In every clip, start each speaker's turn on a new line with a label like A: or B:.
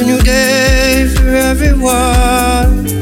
A: a new day for everyone.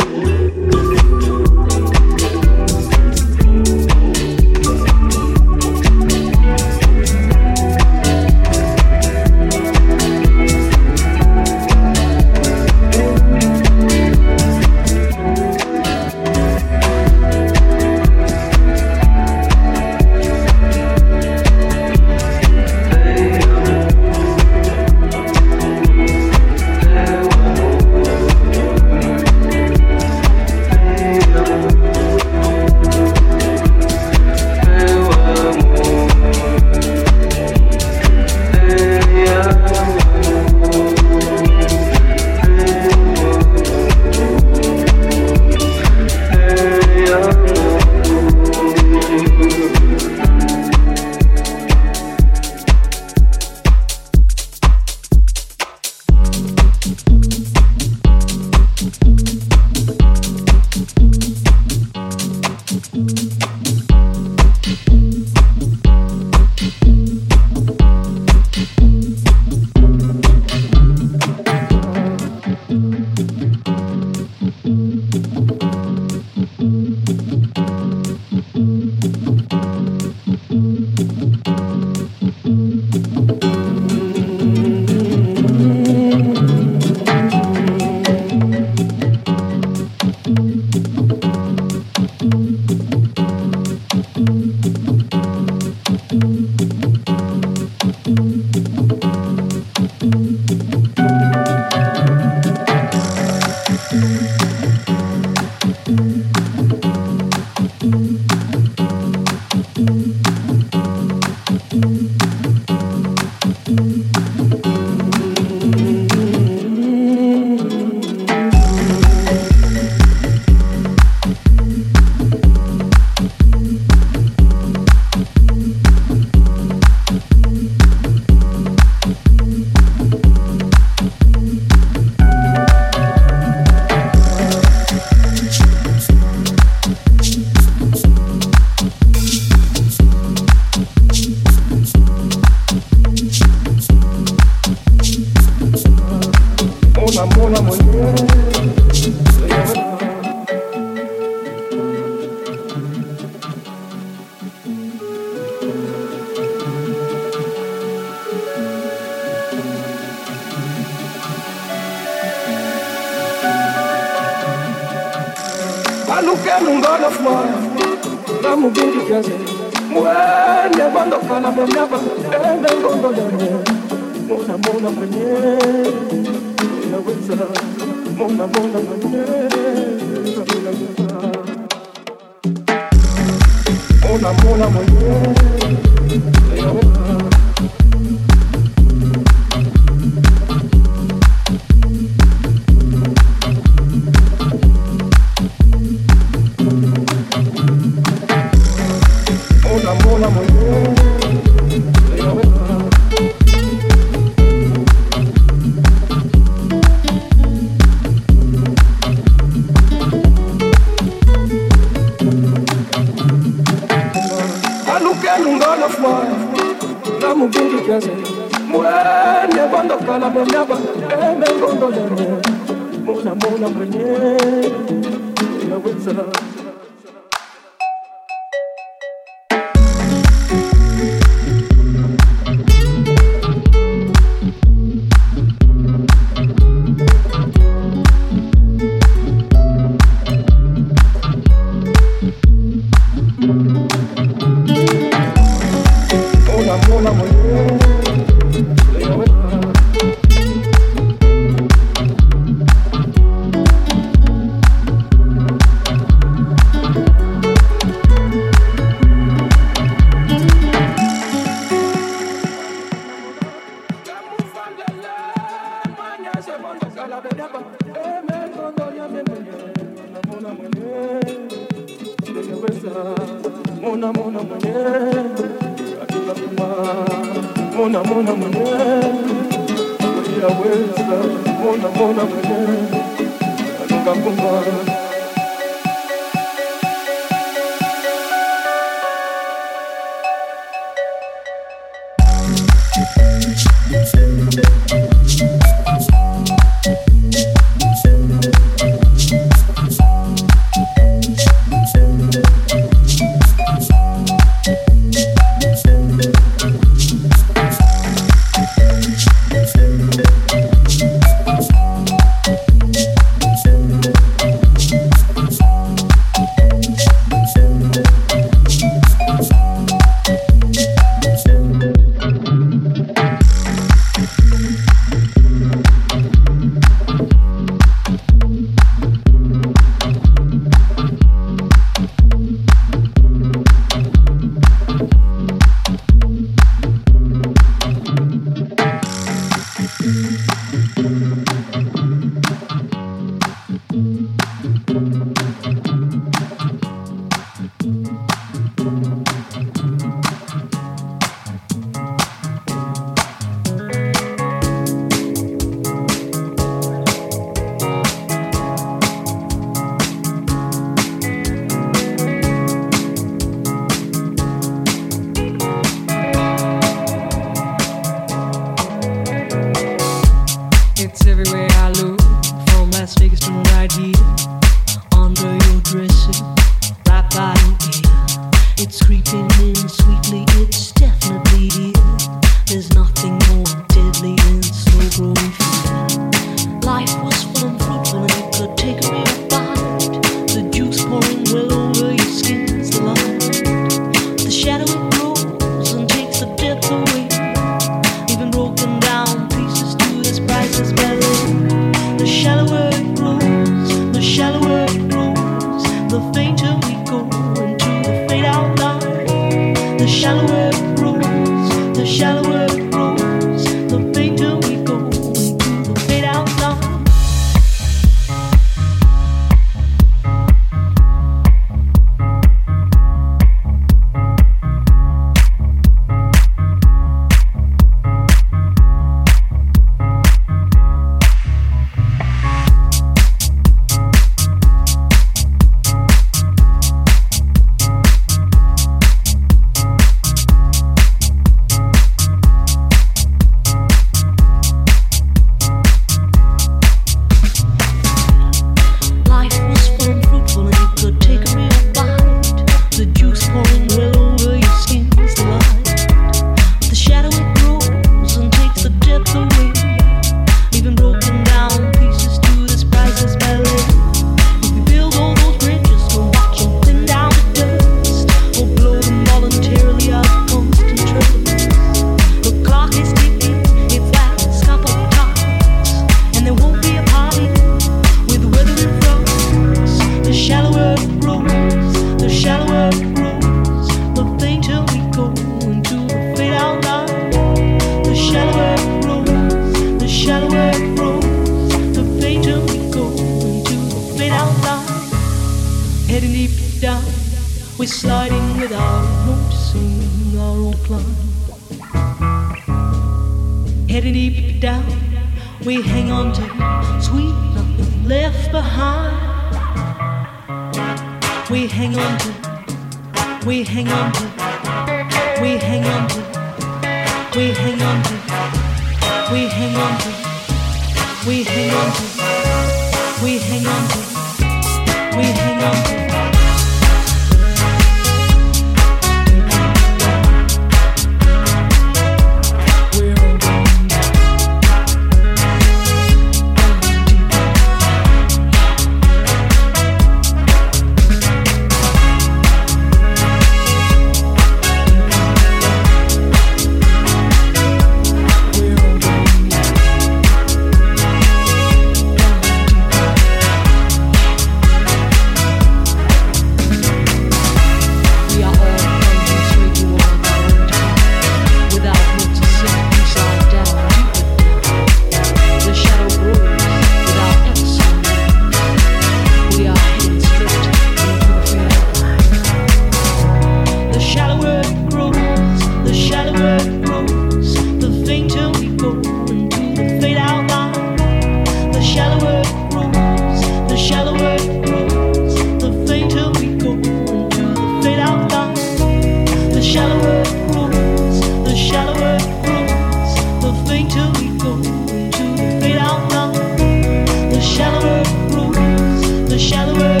B: shallower.